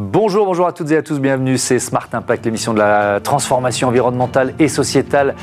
Bonjour, bonjour à toutes et à tous, bienvenue, c'est Smart Impact, l'émission de la transformation environnementale et sociétale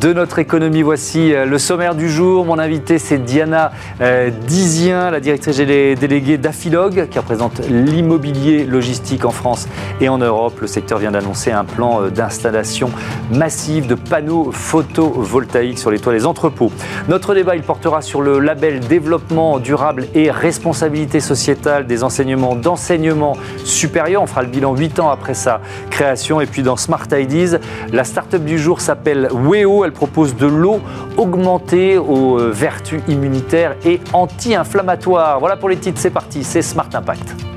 de notre économie. Voici euh, le sommaire du jour. Mon invité, c'est Diana euh, Dizien, la directrice déléguée d'Afilog, qui représente l'immobilier logistique en France et en Europe. Le secteur vient d'annoncer un plan euh, d'installation massive de panneaux photovoltaïques sur les toits des entrepôts. Notre débat, il portera sur le label développement durable et responsabilité sociétale des enseignements d'enseignement supérieur on fera le bilan 8 ans après sa création. Et puis dans Smart Ideas, la start-up du jour s'appelle Weo. Elle propose de l'eau augmentée aux euh, vertus immunitaires et anti-inflammatoires. Voilà pour les titres, c'est parti, c'est Smart Impact.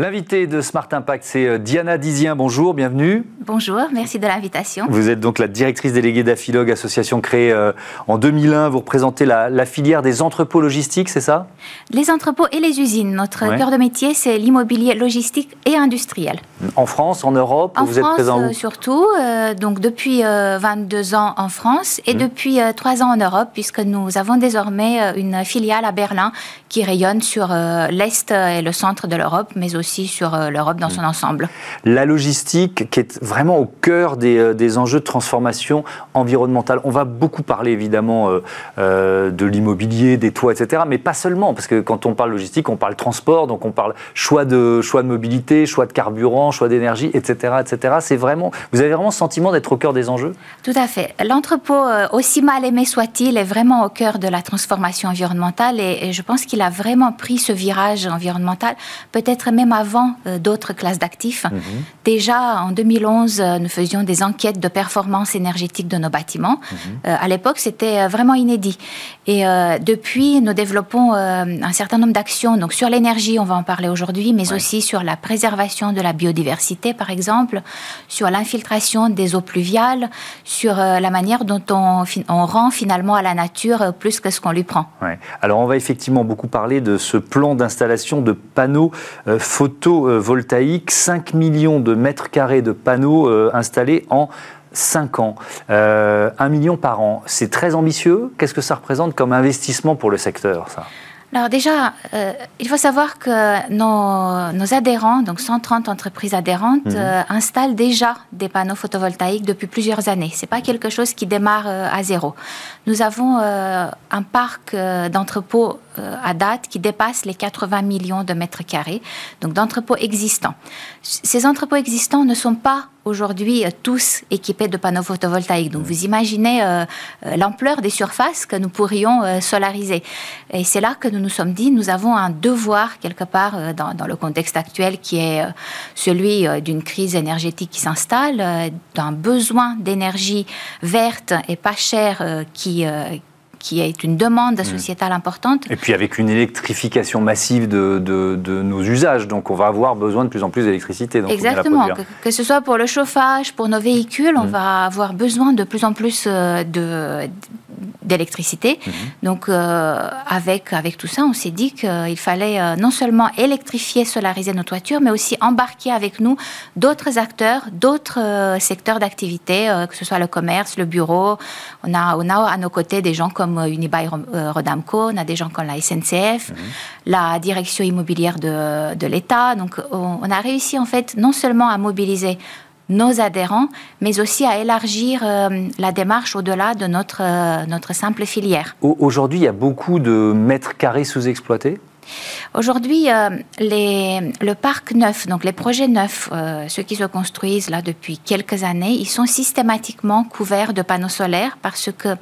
L'invité de Smart Impact, c'est euh, Diana Dizien. Bonjour, bienvenue. Bonjour, merci de l'invitation. Vous êtes donc la directrice déléguée d'Afilog, association créée euh, en 2001. Vous représentez la, filière des entrepôts logistiques, c'est ça? Les entrepôts et les usines. Notre cœur de métier, c'est l'immobilier logistique et industriel. En France, en Europe, en vous êtes présent où? euh, surtout. donc depuis 22 ans en France et mmh. depuis 3 ans en Europe, puisque nous avons désormais une filiale à Berlin qui rayonne sur l'est et le centre de l'Europe, mais aussi sur euh, l'Europe dans son mm. ensemble. La logistique qui est vraiment au cœur des, euh, des enjeux de transformation environnementale. On va beaucoup parler évidemment euh, de l'immobilier, des toits, etc. Mais pas seulement, parce que quand on parle logistique, on parle transport, donc on parle choix de, choix de mobilité, choix de carburant, choix d'énergie, etc. etc. C'est vraiment, vous avez vraiment le sentiment d'être au cœur des enjeux? Tout à fait. L'entrepôt, aussi mal aimé soit-il, est vraiment au cœur de la transformation environnementale et, et je pense qu'il a vraiment pris ce virage environnemental, peut-être même avant euh, d'autres classes d'actifs. Mhm. Déjà, en 2011, euh, nous faisions des enquêtes de performance énergétique de nos bâtiments. Euh, à l'époque, c'était vraiment inédit. Et depuis, nous développons un certain nombre d'actions. Donc, sur l'énergie, on va en parler aujourd'hui, mais aussi sur la préservation de la biodiversité, par exemple, sur l'infiltration des eaux pluviales, sur la manière dont on, on, rend finalement à la nature plus que ce qu'on lui prend. Alors, on va effectivement beaucoup parler de ce plan d'installation de panneaux photovoltaïques photovoltaïque, 5 millions de mètres carrés de panneaux euh, installés en 5 ans, euh, 1 million par an. C'est très ambitieux. Qu'est-ce que ça représente comme investissement pour le secteur, ça? Alors déjà, euh, il faut savoir que nos, adhérents, donc 130 entreprises adhérentes, mhm. euh, installent déjà des panneaux photovoltaïques depuis plusieurs années. C'est pas quelque chose qui démarre à zéro. Nous avons un parc d'entrepôts à date qui dépasse les 80 millions de mètres carrés, donc d'entrepôts existants. Ces entrepôts existants ne sont pas aujourd'hui euh, tous équipés de panneaux photovoltaïques. Donc vous imaginez euh, l'ampleur des surfaces que nous pourrions solariser. Et c'est là que nous nous sommes dit, nous avons un devoir quelque part dans, dans le contexte actuel qui est celui d'une crise énergétique qui s'installe, d'un besoin d'énergie verte et pas chère qui, qui est une demande mmh. sociétale importante. Et puis avec une électrification massive de, de, nos usages, donc on va avoir besoin de plus en plus d'électricité. Exactement, que, ce soit pour le chauffage, pour nos véhicules, on mmh. va avoir besoin de plus en plus euh, de d'électricité. Mhm. Donc, euh, avec, avec tout ça, on s'est dit qu'il fallait euh, non seulement électrifier, solariser nos toitures, mais aussi embarquer avec nous d'autres acteurs, d'autres euh, secteurs d'activité, que ce soit le commerce, le bureau. On a, on a à nos côtés des gens comme Unibail Rodamco, on a des gens comme la SNCF, mhm. la direction immobilière de, de l'État. Donc, on, on a réussi en fait non seulement à mobiliser nos adhérents, mais aussi à élargir euh, la démarche au-delà de notre, euh, notre simple filière. Aujourd'hui, il y a beaucoup de mètres carrés sous-exploités? Aujourd'hui, euh, le parc neuf, donc les projets neufs, ceux qui se construisent là depuis quelques années, ils sont systématiquement couverts de panneaux solaires parce que,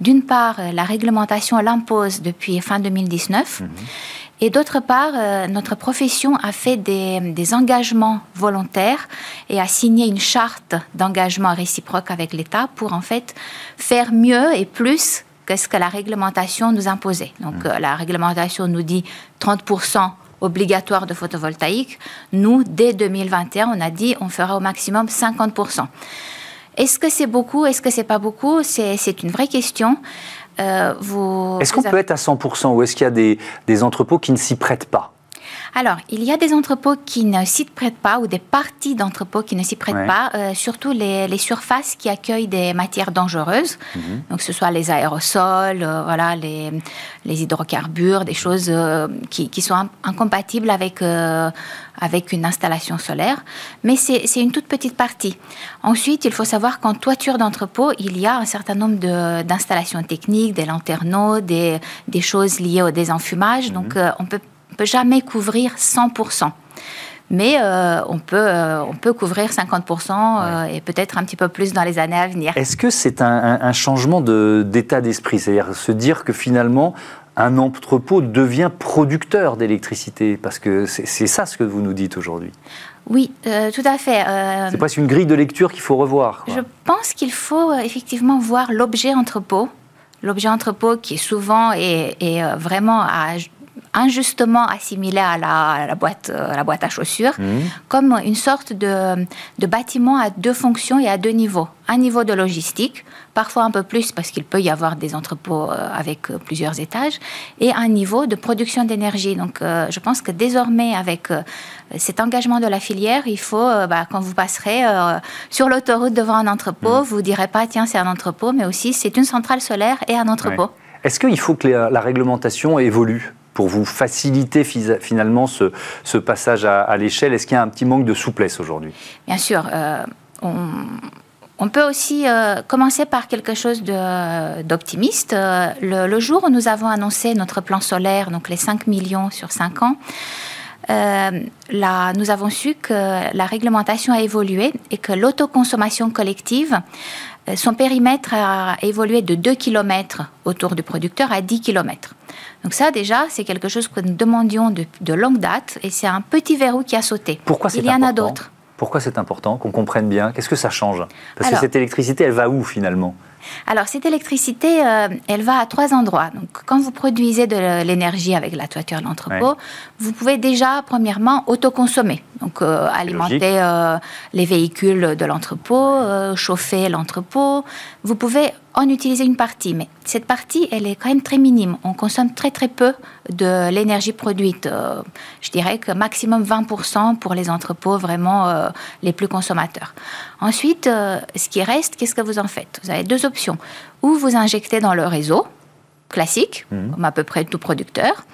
d'une part, la réglementation l'impose depuis fin 2019. Et d'autre part, euh, notre profession a fait des, engagements volontaires et a signé une charte d'engagement réciproque avec l'État pour en fait faire mieux et plus que ce que la réglementation nous imposait. Donc mmh. euh, la réglementation nous dit 30% obligatoire de photovoltaïque. Nous, dès 2021, on a dit on fera au maximum 50%. Est-ce que c'est beaucoup Est-ce que c'est pas beaucoup? C'est une vraie question. Euh, est-ce qu'on peut être à 100% ou est-ce qu'il y a des, entrepôts qui ne s'y prêtent pas? Alors, il y a des entrepôts qui ne s'y prêtent pas ou des parties d'entrepôts qui ne s'y prêtent pas, euh, surtout les, surfaces qui accueillent des matières dangereuses, mhm. donc que ce soit les aérosols, euh, voilà, les, les, hydrocarbures, des choses euh, qui, qui, sont incompatibles avec, avec une installation solaire. Mais c'est une toute petite partie. Ensuite, il faut savoir qu'en toiture d'entrepôt, il y a un certain nombre d'installations techniques, des lanterneaux, des, des, choses liées au désenfumage. Mhm. Donc, on peut peut jamais couvrir 100%. Mais euh, on, peut, euh, on peut couvrir 50% euh, et peut-être un petit peu plus dans les années à venir. Est-ce que c'est un, changement d'état d'esprit? C'est-à-dire se dire que finalement, un entrepôt devient producteur d'électricité? Parce que c'est ça ce que vous nous dites aujourd'hui. Oui, tout à fait. c'est presque une grille de lecture qu'il faut revoir. Je pense qu'il faut effectivement voir l'objet entrepôt. L'objet entrepôt qui est souvent et, et vraiment à injustement assimilé à la, boîte, à la boîte à chaussures, mmh. comme une sorte de, de, bâtiment à deux fonctions et à deux niveaux. Un niveau de logistique, parfois un peu plus parce qu'il peut y avoir des entrepôts euh, avec euh, plusieurs étages, et un niveau de production d'énergie. Donc euh, je pense que désormais, avec cet engagement de la filière, il faut, bah, quand vous passerez sur l'autoroute devant un entrepôt, mmh. vous ne direz pas, tiens, c'est un entrepôt, mais aussi c'est une centrale solaire et un entrepôt. Est-ce qu'il faut que la réglementation évolue? Pour vous faciliter finalement ce, passage à, l'échelle? Est-ce qu'il y a un petit manque de souplesse aujourd'hui? Bien sûr. Euh, on, peut aussi euh, commencer par quelque chose d'optimiste. Euh, le, jour où nous avons annoncé notre plan solaire, donc les 5 millions sur 5 ans, nous avons su que la réglementation a évolué et que l'autoconsommation collective son périmètre a évolué de 2 km autour du producteur à 10 km. Donc ça, déjà, c'est quelque chose que nous demandions de, longue date et c'est un petit verrou qui a sauté. Pourquoi c'est Il y en a d'autres. Pourquoi c'est important qu'on comprenne bien? Qu'est-ce que ça change? Parce que cette électricité, elle va où finalement? Alors, cette électricité, euh, elle va à trois endroits. Donc, quand vous produisez de l'énergie avec la toiture de l'entrepôt, vous pouvez déjà, premièrement, autoconsommer. Donc, euh, alimenter euh, les véhicules de l'entrepôt, chauffer l'entrepôt. Vous pouvez en utiliser une partie, mais cette partie, elle est quand même très minime. On consomme très très peu de l'énergie produite. je dirais que maximum 20% pour les entrepôts vraiment les plus consommateurs. Ensuite, ce qui reste, qu'est-ce que vous en faites? Vous avez deux options ou vous injectez dans le réseau classique, mhm. comme à peu près tout producteur,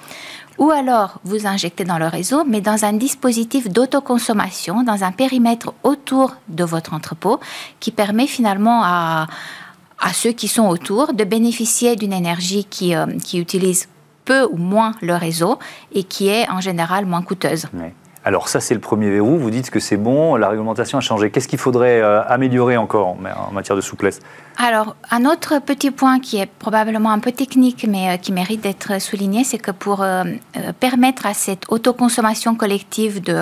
ou alors vous injectez dans le réseau, mais dans un dispositif d'autoconsommation, dans un périmètre autour de votre entrepôt, qui permet finalement à, à ceux qui sont autour de bénéficier d'une énergie qui, euh, qui utilise peu ou moins le réseau et qui est en général moins coûteuse. Alors ça, c'est le premier verrou. Vous dites que c'est bon, la réglementation a changé. Qu'est-ce qu'il faudrait euh, améliorer encore en matière de souplesse? Alors, un autre petit point qui est probablement un peu technique, mais euh, qui mérite d'être souligné, c'est que pour euh, permettre à cette autoconsommation collective de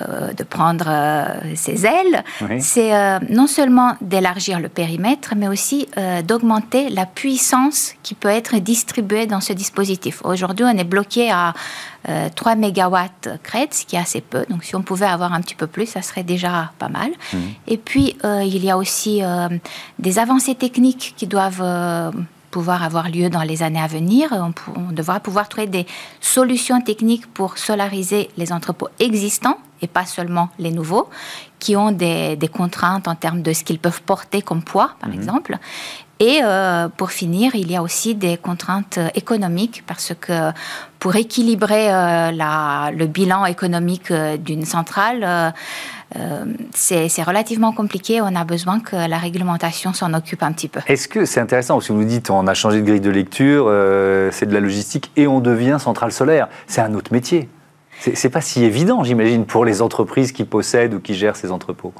euh, de prendre euh, ses ailes, c'est euh, non seulement d'élargir le périmètre, mais aussi d'augmenter la puissance qui peut être distribuée dans ce dispositif. Aujourd'hui, on est bloqué à 3 MW crête, ce qui est assez peu. Donc, si on pouvait avoir un petit peu plus, ça serait déjà pas mal. Mmh. Et puis, il y a aussi des avancées techniques qui doivent pouvoir avoir lieu dans les années à venir. On, devra pouvoir trouver des solutions techniques pour solariser les entrepôts existants et pas seulement les nouveaux, qui ont des, contraintes en termes de ce qu'ils peuvent porter comme poids, par mhm. exemple. Et euh, pour finir, il y a aussi des contraintes économiques parce que pour équilibrer euh, la, le bilan économique euh, d'une centrale, euh, c'est relativement compliqué. On a besoin que la réglementation s'en occupe un petit peu. Est-ce que c'est intéressant? Si vous nous dites on a changé de grille de lecture, c'est de la logistique et on devient centrale solaire, c'est un autre métier. C'est pas si évident, j'imagine, pour les entreprises qui possèdent ou qui gèrent ces entrepôts.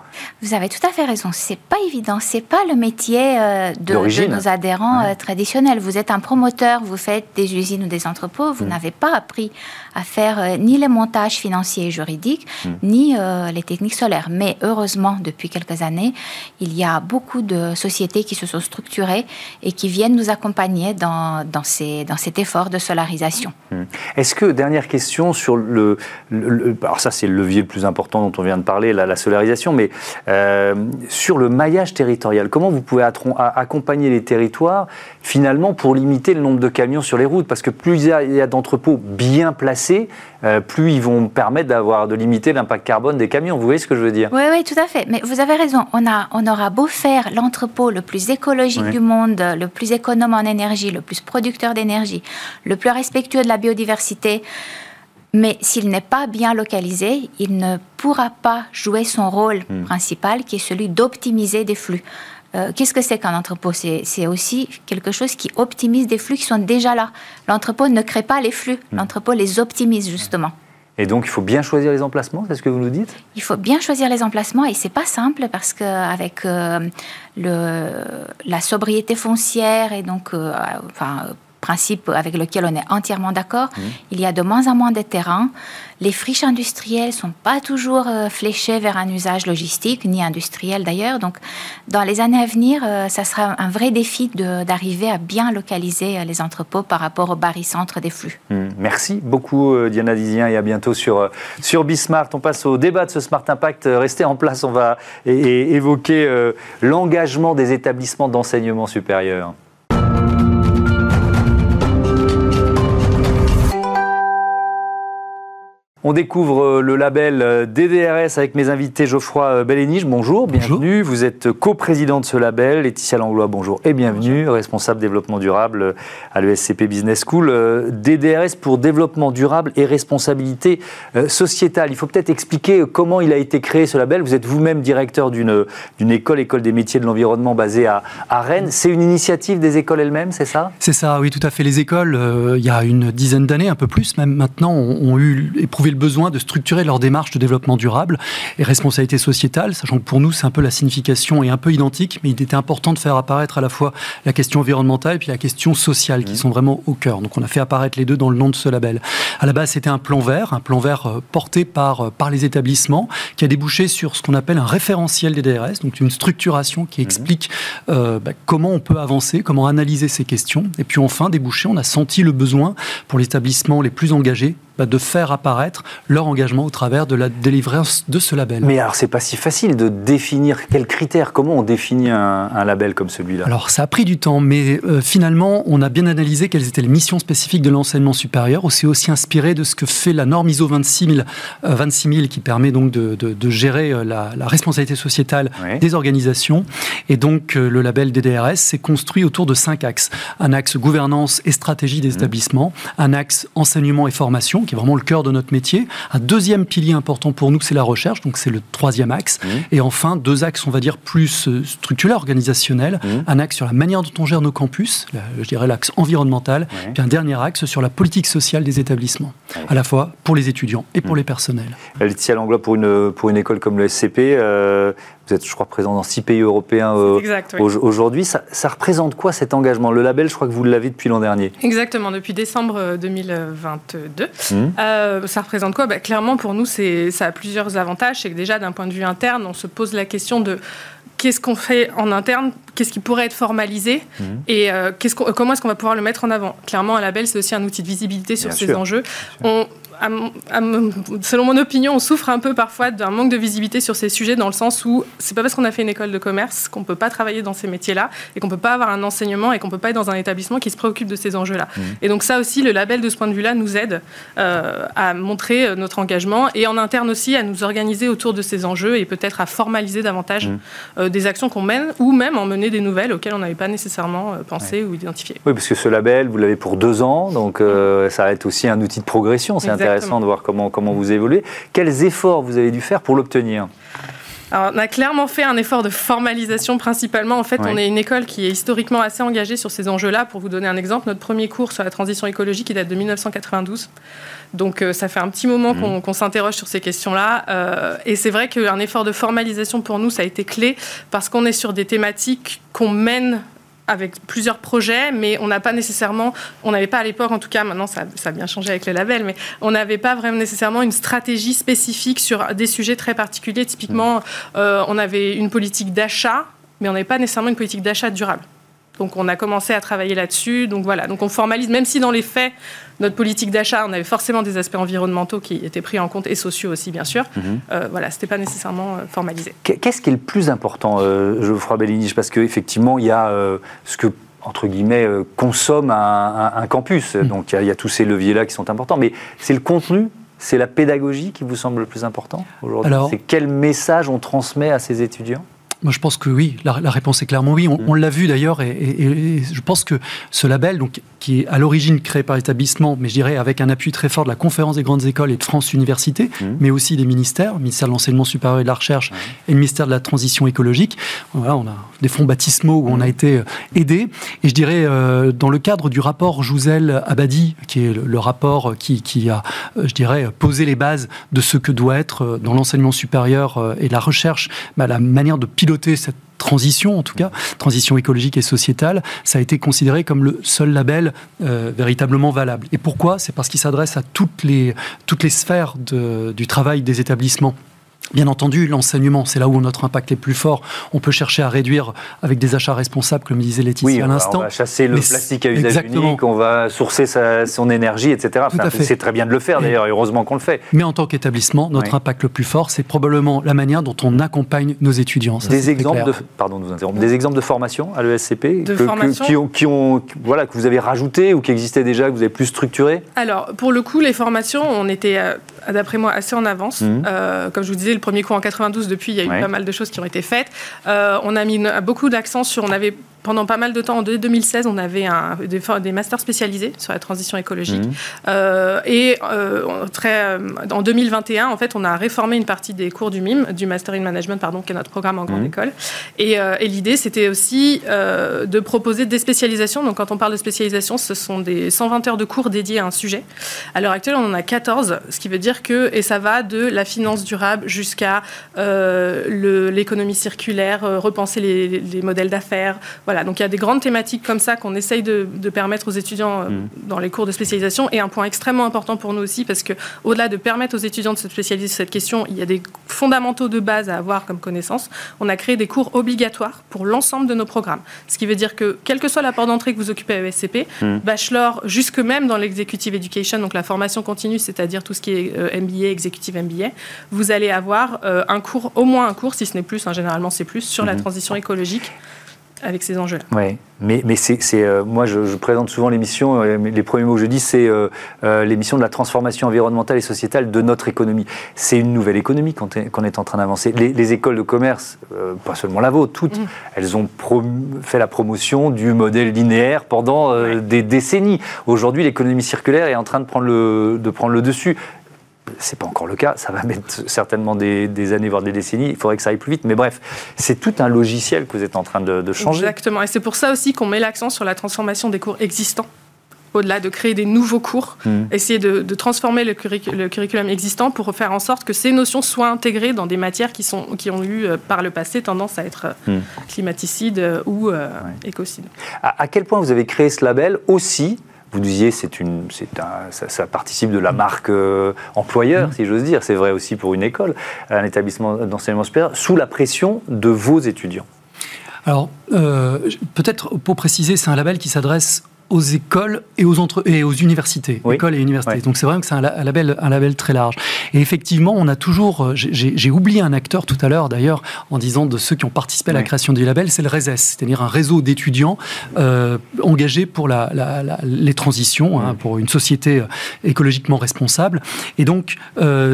Vous avez tout à fait raison. C'est pas évident. C'est pas le métier euh, de, nos adhérents euh, traditionnels. Vous êtes un promoteur, vous faites des usines ou des entrepôts. Vous mm. n'avez pas appris à faire euh, ni les montages financiers et juridiques, mm. ni les techniques solaires. Mais heureusement, depuis quelques années, il y a beaucoup de sociétés qui se sont structurées et qui viennent nous accompagner dans, dans, ces, dans cet effort de solarisation. Mm. Est-ce que, dernière question sur le le, alors ça c'est le levier le plus important dont on vient de parler, la, la solarisation, mais euh, sur le maillage territorial, comment vous pouvez accompagner les territoires finalement pour limiter le nombre de camions sur les routes? Parce que plus il y a, d'entrepôts bien placés, euh, plus ils vont permettre d'avoir de limiter l'impact carbone des camions. Vous voyez ce que je veux dire? Oui, oui, tout à fait. Mais vous avez raison. On, a, on aura beau faire l'entrepôt le plus écologique du monde, le plus économe en énergie, le plus producteur d'énergie, le plus respectueux de la biodiversité. Mais s'il n'est pas bien localisé, il ne pourra pas jouer son rôle hmm. principal, qui est celui d'optimiser des flux. Euh, qu'est-ce que c'est qu'un entrepôt? C'est, aussi quelque chose qui optimise des flux qui sont déjà là. L'entrepôt ne crée pas les flux, hmm. l'entrepôt les optimise justement. Et donc, il faut bien choisir les emplacements, c'est ce que vous nous dites? Il faut bien choisir les emplacements et c'est pas simple parce qu'avec euh, la sobriété foncière et donc, euh, enfin, principe avec lequel on est entièrement d'accord. Mmh. Il y a de moins en moins de terrains. Les friches industrielles ne sont pas toujours euh, fléchées vers un usage logistique, ni industriel d'ailleurs. Donc, dans les années à venir, euh, ça sera un vrai défi d'arriver à bien localiser euh, les entrepôts par rapport au barycentre des flux. Mmh. Merci beaucoup, Diana Dizien, et à bientôt sur, sur Bismart. On passe au débat de ce Smart Impact. Restez en place, on va évoquer l'engagement des établissements d'enseignement supérieur. On découvre euh, le label euh, DDRS avec mes invités Geoffroy euh, Bellénige, bonjour, bienvenue. Vous êtes coprésident de ce label, Laetitia Langlois, bonjour et bienvenue, responsable développement durable à l'ESCP Business School. DDRS pour développement durable et responsabilité sociétale. Il faut peut-être expliquer comment il a été créé ce label. Vous êtes vous-même directeur d'une école, école des métiers de l'environnement basée à, Rennes. C'est une initiative des écoles elles-mêmes, c'est ça? C'est ça, oui, tout à fait. Les écoles, il y a une dizaine d'années, un peu plus même maintenant, ont, ont eu éprouvé le besoin de structurer leur démarche de développement durable et responsabilité sociétale, sachant que pour nous, c'est un peu la signification est un peu identique, mais il était important de faire apparaître à la fois la question environnementale et puis la question sociale, qui mmh. sont vraiment au cœur. Donc on a fait apparaître les deux dans le nom de ce label. À la base, c'était un plan vert, un plan vert euh, porté par, euh, par les établissements, qui a débouché sur ce qu'on appelle un référentiel des DRS, donc une structuration qui mmh. explique euh, bah, comment on peut avancer, comment analyser ces questions. Et puis enfin, débouché, on a senti le besoin pour les établissements les plus engagés de faire apparaître leur engagement au travers de la délivrance de ce label. Mais alors, c'est pas si facile de définir quels critères, comment on définit un, label comme celui-là? Alors, ça a pris du temps, mais euh, finalement, on a bien analysé quelles étaient les missions spécifiques de l'enseignement supérieur. On s'est aussi inspiré de ce que fait la norme ISO 26000, 26 qui permet donc de, de, gérer euh, la, responsabilité sociétale des organisations. Et donc, euh, le label DDRS s'est construit autour de cinq axes. Un axe gouvernance et stratégie des mmh. établissements, un axe enseignement et formation, qui est vraiment le cœur de notre métier. Un deuxième pilier important pour nous, c'est la recherche, donc c'est le troisième axe. Mmh. Et enfin, deux axes, on va dire, plus euh, structurels, organisationnels. Mmh. Un axe sur la manière dont on gère nos campus, je dirais l'axe environnemental, puis un dernier axe sur la politique sociale des établissements, à la fois pour les étudiants et pour mmh. les personnels. Laetitia Langlois, pour une, pour une école comme le SCP, euh, vous êtes, je crois, présent dans six pays européens euh, aujourd'hui. Ça, représente quoi cet engagement? Le label, je crois que vous l'avez depuis l'an dernier. Exactement, depuis décembre 2022. Mmh. Euh, ça représente quoi? Bah, Clairement, pour nous, ça a plusieurs avantages. C'est que déjà, d'un point de vue interne, on se pose la question de qu'est-ce qu'on fait en interne, qu'est-ce qui pourrait être formalisé? Mmh. et euh, comment est-ce qu'on va pouvoir le mettre en avant? Clairement, un label, c'est aussi un outil de visibilité sur ces enjeux. On, selon mon opinion, on souffre un peu parfois d'un manque de visibilité sur ces sujets dans le sens où c'est pas parce qu'on a fait une école de commerce qu'on peut pas travailler dans ces métiers-là et qu'on peut pas avoir un enseignement et qu'on peut pas être dans un établissement qui se préoccupe de ces enjeux-là. Mmh. Et donc ça aussi, le label de ce point de vue-là nous aide euh, à montrer euh, notre engagement et en interne aussi à nous organiser autour de ces enjeux et peut-être à formaliser davantage mmh. euh, des actions qu'on mène ou même en mener des nouvelles auxquelles on n'avait pas nécessairement pensé ou identifié. Oui, parce que ce label, vous l'avez pour deux ans, donc ça va être aussi un outil de progression. C'est intéressant de voir comment, comment vous évoluez. Quels efforts vous avez dû faire pour l'obtenir? On a clairement fait un effort de formalisation principalement. En fait, on est une école qui est historiquement assez engagée sur ces enjeux-là. Pour vous donner un exemple, notre premier cours sur la transition écologique, il date de 1992. Donc euh, ça fait un petit moment qu'on s'interroge sur ces questions-là. Euh, et c'est vrai qu'un effort de formalisation pour nous, ça a été clé parce qu'on est sur des thématiques qu'on mène avec plusieurs projets, mais on n'a pas nécessairement, on n'avait pas à l'époque, en tout cas, maintenant ça, a bien changé avec les labels, mais on n'avait pas vraiment nécessairement une stratégie spécifique sur des sujets très particuliers. Typiquement, euh, on avait une politique d'achat, mais on n'avait pas nécessairement une politique d'achat durable. Donc on a commencé à travailler là-dessus. Donc voilà, donc on formalise, même si dans les faits, notre politique d'achat, on avait forcément des aspects environnementaux qui étaient pris en compte et sociaux aussi, bien sûr. Mhm. Euh, voilà, c'était pas nécessairement euh, formalisé. Qu'est-ce qui est le plus important, euh, Geoffroy Bellini? Parce qu'effectivement, il y a euh, ce que entre guillemets, consomme un, campus. Mhm. Donc il y, a tous ces leviers-là qui sont importants. Mais c'est le contenu? C'est la pédagogie qui vous semble le plus important aujourd'hui? C'est quel message on transmet à ces étudiants? Moi, je pense que oui. La, réponse est clairement oui. On, mm. l'a vu d'ailleurs, et, je pense que ce label, donc, qui est à l'origine créé par l'établissement, mais je dirais avec un appui très fort de la Conférence des grandes écoles et de France Université, mm. mais aussi des ministères, le ministère de l'enseignement supérieur et de la recherche et le ministère de la transition écologique. Voilà, on a des fonds baptismaux où on a mm. été euh, aidé. Et je dirais, euh, dans le cadre du rapport Jouzel-Abadi, qui est le, rapport qui, qui, a, euh, je dirais, posé les bases de ce que doit être dans l'enseignement supérieur et la recherche, bah, la manière de piloter cette transition, en tout cas, transition écologique et sociétale, ça a été considéré comme le seul label euh, véritablement valable. Et pourquoi? C'est parce qu'il s'adresse à toutes les, toutes les sphères du travail des établissements. Bien entendu, l'enseignement, c'est là où notre impact est plus fort. On peut chercher à réduire avec des achats responsables, comme disait Laetitia à l'instant. On va chasser le plastique à usage unique, on va sourcer son énergie, etc. c'est très bien de le faire d'ailleurs, heureusement qu'on le fait. Mais en tant qu'établissement, notre impact le plus fort, c'est probablement la manière dont on accompagne nos étudiants. des exemples de, pardon de vous interrompre, des exemples de formation à l'ESCP qui, ont, qui ont, voilà, que vous avez rajouté ou qui existaient déjà, que vous avez plus structuré Alors, pour le coup, les formations, on était, euh, d'après moi, assez en avance. Mmh. Euh, comme je vous disais, le premier cours en 92, depuis, il y a eu pas mal de choses qui ont été faites. Euh, on a mis beaucoup d'accent sur, on avait pendant pas mal de temps, en 2016, on avait un, des, des, masters spécialisés sur la transition écologique. Mmh. Euh, et euh, très, euh, en 2021, en fait, on a réformé une partie des cours du MIM, du Master in Management, pardon, qui est notre programme en grande mmh. école. Et, et l'idée, c'était aussi de proposer des spécialisations. Donc, quand on parle de spécialisation, ce sont des 120 heures de cours dédiés à un sujet. À l'heure actuelle, on en a 14, ce qui veut dire que, et ça va de la finance durable jusqu'à l'économie circulaire, repenser les, les modèles d'affaires. Voilà, donc il y a des grandes thématiques comme ça qu'on essaye de, permettre aux étudiants euh, mm. dans les cours de spécialisation. Et un point extrêmement important pour nous aussi, parce que au-delà de permettre aux étudiants de se spécialiser sur cette question, il y a des fondamentaux de base à avoir comme connaissance. On a créé des cours obligatoires pour l'ensemble de nos programmes. Ce qui veut dire que, quel que soit l'apport d'entrée que vous occupez à ESCP, mm. bachelor jusque même dans l'executive education, donc la formation continue, c'est-à-dire tout ce qui est euh, MBA, executive MBA, vous allez avoir euh, un cours, au moins un cours, si ce n'est plus, hein, généralement c'est plus, sur la mm-hmm. transition écologique avec ces enjeux-là. Oui, mais, mais c'est, euh, moi je, présente souvent l'émission, euh, les premiers mots que je dis, c'est euh, l'émission de la transformation environnementale et sociétale de notre économie. C'est une nouvelle économie qu'on est, est, en train d'avancer. Les, écoles de commerce, pas seulement la vôtre, toutes, mm. elles ont fait la promotion du modèle linéaire pendant des décennies. Aujourd'hui, l'économie circulaire est en train de prendre le, de prendre le dessus c'est pas encore le cas, ça va mettre certainement des, années, voire des décennies, il faudrait que ça aille plus vite, mais bref, c'est tout un logiciel que vous êtes en train de, changer. Exactement, et c'est pour ça aussi qu'on met l'accent sur la transformation des cours existants au-delà de créer des nouveaux cours, hmm. essayer de, transformer le, curriculum existant pour faire en sorte que ces notions soient intégrées dans des matières qui, sont, qui ont eu euh, par le passé tendance à être euh, hmm. climaticides euh, ou écocides. À, à, quel point vous avez créé ce label aussi vous disiez, c'est une, c'est un, ça, participe de la marque euh, employeur, si j'ose dire. C'est vrai aussi pour une école, un établissement d'enseignement supérieur, sous la pression de vos étudiants. Alors, euh, peut-être pour préciser, c'est un label qui s'adresse aux écoles et aux, entre et aux universités. Écoles et universités. Donc c'est vrai que c'est un, label, un label très large. Et effectivement, on a toujours. Euh, j'ai oublié un acteur tout à l'heure, d'ailleurs, en disant de ceux qui ont participé à la création du label, c'est le RESES, c'est-à-dire un réseau d'étudiants euh, engagés pour la, les transitions, hein, pour une société euh, écologiquement responsable. Et donc,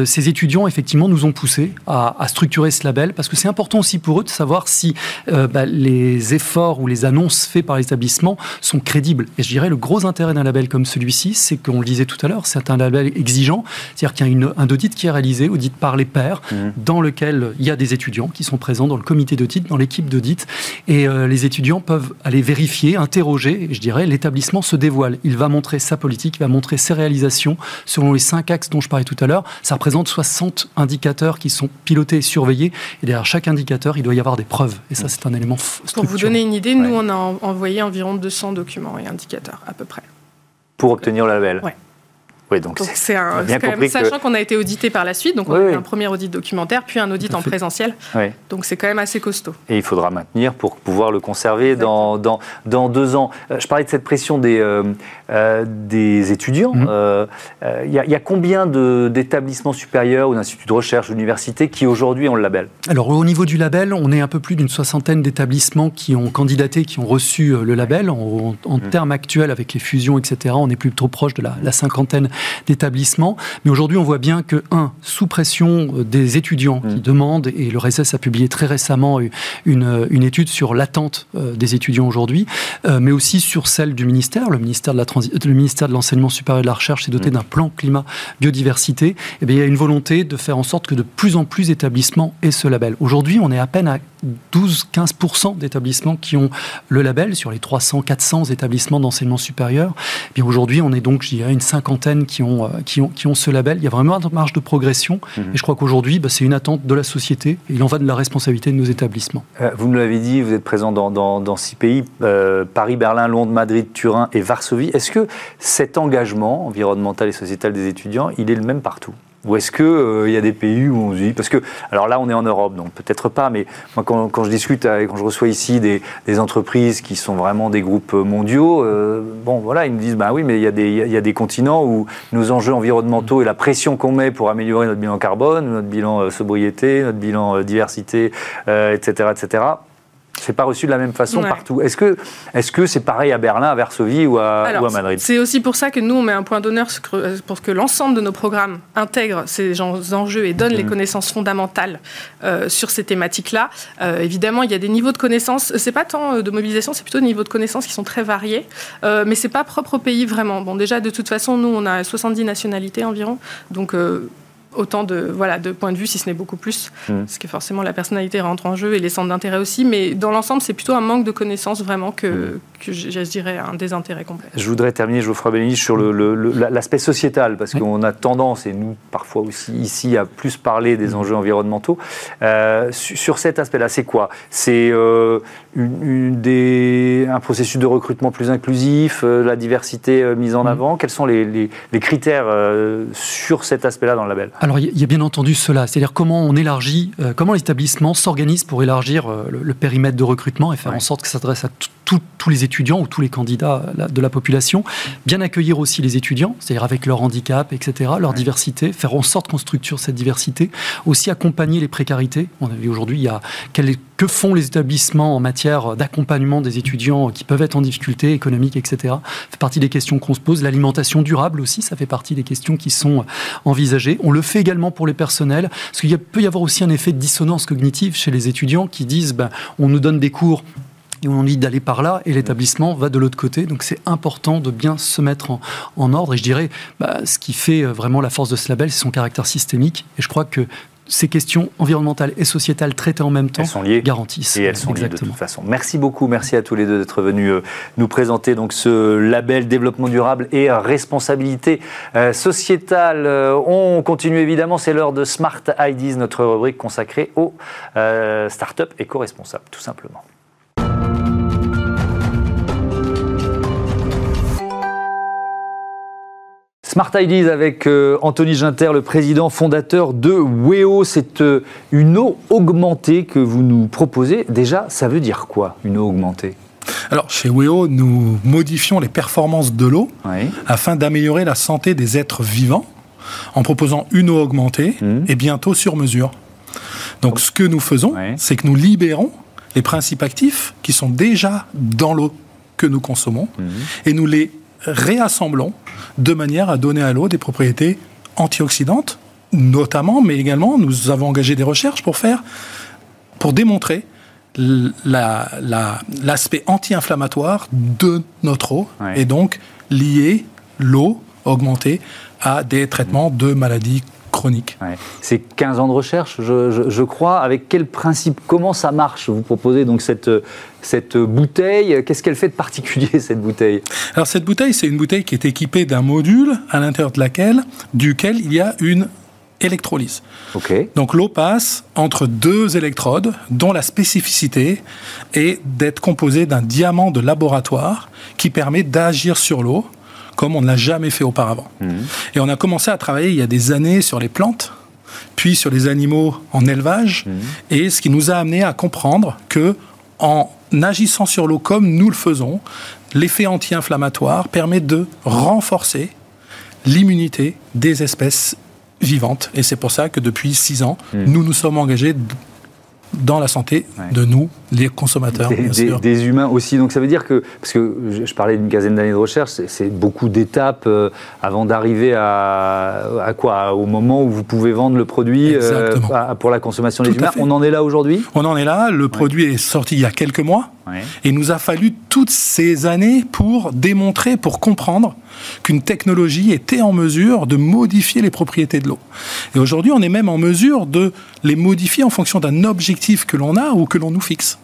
ces étudiants, effectivement, nous ont poussé à, structurer ce label parce que c'est important aussi pour eux de savoir si bah, les efforts ou les annonces faits par l'établissement sont crédibles. Et je dirais le gros intérêt d'un label comme celui-ci, c'est qu'on le disait tout à l'heure, c'est un label exigeant, c'est-à-dire qu'il y a un audit qui est réalisé, audit par les pairs, mmh. dans lequel il y a des étudiants qui sont présents dans le comité d'audit, dans l'équipe d'audit, et euh, les étudiants peuvent aller vérifier, interroger, et je dirais l'établissement se dévoile. Il va montrer sa politique, il va montrer ses réalisations selon les cinq axes dont je parlais tout à l'heure. Ça représente 60 indicateurs qui sont pilotés et surveillés, et derrière chaque indicateur, il doit y avoir des preuves, et ça c'est un élément Pour vous donner une idée, nous on a envoyé environ 200 documents et indicateurs à peu près. Pour obtenir le label Oui. Oui, donc c'est un, quand même, sachant qu'on a été audité par la suite, donc on a eu un premier audit documentaire, puis un audit en présentiel. Donc c'est quand même assez costaud. Et il faudra maintenir pour pouvoir le conserver dans, dans, dans, deux ans. Euh, je parlais de cette pression des, euh, euh, des étudiants. Mhm. Il y, a combien d'établissements supérieurs ou d'instituts de recherche, d'universités qui aujourd'hui ont le label? Alors au niveau du label, on est un peu plus d'une soixantaine d'établissements qui ont candidaté, qui ont reçu le label. En, mhm. termes actuels, avec les fusions, etc., on est plutôt proche de la, la cinquantaine d'établissements. Mais aujourd'hui, on voit bien que, un, sous pression euh, des étudiants qui mm. demandent, et le RSS a publié très récemment une, une étude sur l'attente euh, des étudiants aujourd'hui, euh, mais aussi sur celle du ministère. Le ministère de, la le ministère de l'Enseignement supérieur et de la Recherche s'est doté mm. d'un plan climat-biodiversité. Et eh bien, il y a une volonté de faire en sorte que de plus en plus d'établissements aient ce label. Aujourd'hui, on est à peine à 12-15% d'établissements qui ont le label sur les 300-400 établissements d'enseignement supérieur. Et eh bien aujourd'hui, on est donc, je dirais, une cinquantaine qui ont, euh, qui, ont, qui ont ce label. Il y a vraiment une marge de progression. Mhm. Et je crois qu'aujourd'hui, bah, c'est une attente de la société. Et il en va de la responsabilité de nos établissements. Euh, vous nous l'avez dit, vous êtes présent dans, dans, six pays euh, Paris, Berlin, Londres, Madrid, Turin et Varsovie. Est-ce que cet engagement environnemental et sociétal des étudiants, il est le même partout? Ou est-ce qu'il il y a des pays où on se dit. Parce que, alors là, on est en Europe, donc peut-être pas, mais moi, quand, quand je discute, quand je reçois ici des, des, entreprises qui sont vraiment des groupes mondiaux, bon, voilà, ils me disent bah oui, mais il y, a des, il y a des continents où nos enjeux environnementaux et la pression qu'on met pour améliorer notre bilan carbone, notre bilan sobriété, notre bilan diversité, etc., etc., c'est pas reçu de la même façon partout. Est-ce que c'est pareil à Berlin, à Varsovie ou à, ou à Madrid C'est aussi pour ça que nous on met un point d'honneur pour que l'ensemble de nos programmes intègrent ces enjeux et donnent les mmh. connaissances fondamentales euh, sur ces thématiques-là. Euh, évidemment, il y a des niveaux de connaissances. C'est pas tant euh, de mobilisation, c'est plutôt des niveaux de connaissances qui sont très variés. mais c'est pas propre au pays vraiment. Bon, déjà de toute façon, nous on a 70 nationalités environ, donc autant de, voilà, de points de vue, si ce n'est beaucoup plus, mmh. parce que forcément la personnalité rentre en jeu et les centres d'intérêt aussi, mais dans l'ensemble, c'est plutôt un manque de connaissances vraiment que, mmh. Que je, dirais un désintérêt complet. Je voudrais terminer, Geoffroy Bénis, sur l'aspect le, sociétal, parce qu'on a tendance, et nous parfois aussi ici, à plus parler des mmh. enjeux environnementaux. Euh, sur cet aspect-là, c'est quoi? C'est euh, une, des, un processus de recrutement plus inclusif, euh, la diversité mise en avant Quels sont les, les, les critères sur cet aspect-là dans le label? Alors il y a bien entendu cela, c'est-à-dire comment on élargit, euh, comment l'établissement s'organise pour élargir euh, le, périmètre de recrutement et faire en sorte que ça s'adresse à tous les étudiants ou tous les candidats de la population. Bien accueillir aussi les étudiants, c'est-à-dire avec leur handicap, etc., leur diversité, faire en sorte qu'on structure cette diversité. Aussi accompagner les précarités. On a vu aujourd'hui, il y a que font les établissements en matière d'accompagnement des étudiants qui peuvent être en difficulté économique, etc. Ça fait partie des questions qu'on se pose. L'alimentation durable aussi, ça fait partie des questions qui sont envisagées. On le fait également pour les personnels, parce qu'il peut y avoir aussi un effet de dissonance cognitive chez les étudiants qui disent ben, on nous donne des cours et on dit d'aller par là et l'établissement va de l'autre côté. Donc c'est important de bien se mettre en, ordre. Et je dirais, bah, ce qui fait euh, vraiment la force de ce label, c'est son caractère systémique. Et je crois que ces questions environnementales et sociétales traitées en même temps sont liées. garantissent. Et elles sont liées de toute façon. Merci beaucoup, merci à tous les deux d'être venus euh, nous présenter donc ce label développement durable et responsabilité euh, sociétale. on continue évidemment, c'est l'heure de Smart IDs, notre rubrique consacrée aux start-up éco-responsables, tout simplement. Smart Ideas avec euh, Anthony Ginter, le président fondateur de WEO. C'est euh, une eau augmentée que vous nous proposez. Déjà, ça veut dire quoi, une eau augmentée? Alors, chez WEO, nous modifions les performances de l'eau afin d'améliorer la santé des êtres vivants en proposant une eau augmentée mmh. et bientôt sur mesure. Donc, ce que nous faisons, c'est que nous libérons les principes actifs qui sont déjà dans l'eau que nous consommons mmh. et nous les réassemblons de manière à donner à l'eau des propriétés antioxydantes, notamment, mais également, nous avons engagé des recherches pour faire, pour démontrer l'aspect anti-inflammatoire de notre eau et donc lier l'eau augmentée à des traitements de maladies chroniques. C'est 15 ans de recherche, je, crois. Avec quel principe Comment ça marche Vous proposez donc cette, cette bouteille? Qu'est-ce qu'elle fait de particulier, cette bouteille? Alors, cette bouteille, c'est une bouteille qui est équipée d'un module à l'intérieur de laquelle, duquel il y a une électrolyse. Donc l'eau passe entre deux électrodes dont la spécificité est d'être composée d'un diamant de laboratoire qui permet d'agir sur l'eau comme on ne l'a jamais fait auparavant. Mmh. Et on a commencé à travailler il y a des années sur les plantes, puis sur les animaux en élevage, mmh. et ce qui nous a amené à comprendre que en agissant sur l'eau comme nous le faisons, l'effet anti-inflammatoire permet de renforcer l'immunité des espèces vivantes. Et c'est pour ça que depuis six ans, mmh. nous nous sommes engagés dans la santé de nous, les consommateurs. Des, humains aussi. Donc ça veut dire que, parce que je, parlais d'une quinzaine d'années de recherche, c'est beaucoup d'étapes euh, avant d'arriver à, à, quoi? Au moment où vous pouvez vendre le produit euh, pour la consommation des humains. On en est là aujourd'hui? On en est là. Le produit est sorti il y a quelques mois. Et il nous a fallu toutes ces années pour démontrer, pour comprendre qu'une technologie était en mesure de modifier les propriétés de l'eau. Et aujourd'hui, on est même en mesure de les modifier en fonction d'un objectif que l'on a ou que l'on nous fixe.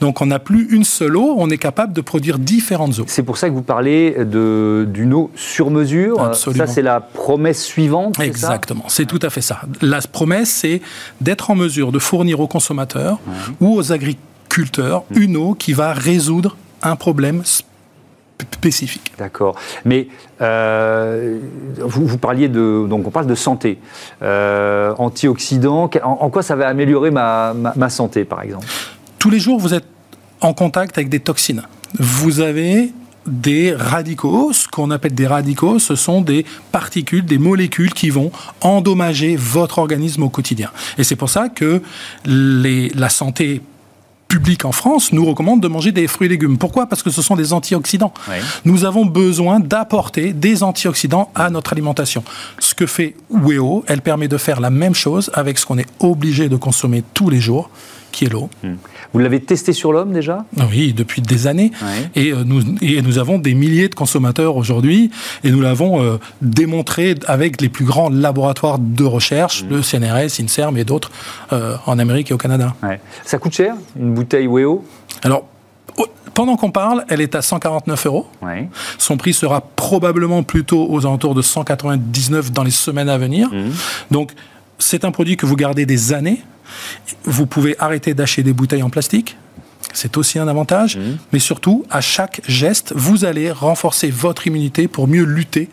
Donc on n'a plus une seule eau, on est capable de produire différentes eaux. C'est pour ça que vous parlez d'une eau sur mesure. Absolument. Ça, c'est la promesse suivante. Exactement, c'est tout à fait ça. La promesse, c'est d'être en mesure de fournir aux consommateurs ou aux agriculteurs mmh. une eau qui va résoudre un problème spécifique. D'accord. Mais euh, vous, parliez de. Donc, on parle de santé. Euh, antioxydants, en, quoi ça va améliorer ma, santé, par exemple? Tous les jours, vous êtes en contact avec des toxines. Vous avez des radicaux, ce qu'on appelle des radicaux, ce sont des particules, des molécules qui vont endommager votre organisme au quotidien. Et c'est pour ça que les, la santé public en France nous recommande de manger des fruits et légumes. Pourquoi? Parce que ce sont des antioxydants. Nous avons besoin d'apporter des antioxydants à notre alimentation. Ce que fait WEO, elle permet de faire la même chose avec ce qu'on est obligé de consommer tous les jours, qui est l'eau. Hmm. Vous l'avez testé sur l'homme déjà? Oui, depuis des années. Et, euh, nous, et nous avons des milliers de consommateurs aujourd'hui. Et nous l'avons euh, démontré avec les plus grands laboratoires de recherche, hmm. le CNRS, INSERM et d'autres euh, en Amérique et au Canada. Ça coûte cher, une bouteille WEO? Alors, pendant qu'on parle, elle est à 149 euros. Son prix sera probablement plutôt aux alentours de 199 dans les semaines à venir. Hmm. Donc, c'est un produit que vous gardez des années. Vous pouvez arrêter d'acheter des bouteilles en plastique. C'est aussi un avantage. Mmh. Mais surtout, à chaque geste, vous allez renforcer votre immunité pour mieux lutter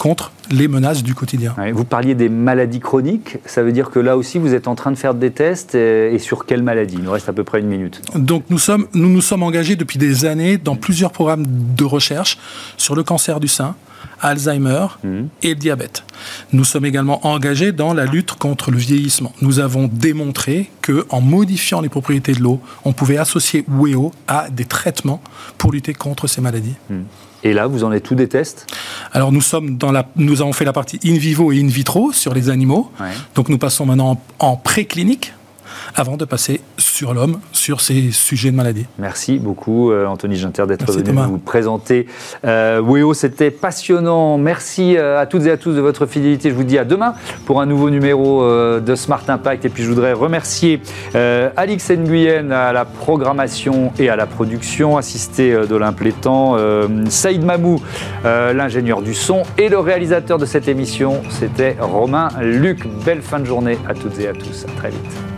contre les menaces du quotidien. vous parliez des maladies chroniques, ça veut dire que là aussi vous êtes en train de faire des tests et, sur quelles maladies Il nous reste à peu près une minute. Donc nous, sommes, nous nous sommes engagés depuis des années dans plusieurs programmes de recherche sur le cancer du sein, Alzheimer mmh. et le diabète. Nous sommes également engagés dans la lutte contre le vieillissement. Nous avons démontré que en modifiant les propriétés de l'eau, on pouvait associer WEO à des traitements pour lutter contre ces maladies. Mmh. Et là, vous en êtes tous des tests? Alors nous sommes dans la, nous avons fait la partie in vivo et in vitro sur les animaux. Donc nous passons maintenant en, en préclinique avant de passer sur l'homme, sur ces sujets de maladie. Merci beaucoup, euh, Anthony Ginter, d'être venu vous présenter. Euh, WEO, c'était passionnant. Merci euh, à toutes et à tous de votre fidélité. Je vous dis à demain pour un nouveau numéro euh, de Smart Impact. Et puis, je voudrais remercier Alix Nguyen à la programmation et à la production, assisté d'Olympe Létang, Saïd Mamou, l'ingénieur du son, et le réalisateur de cette émission, c'était Romain Luc. Belle fin de journée à toutes et à tous. À très vite.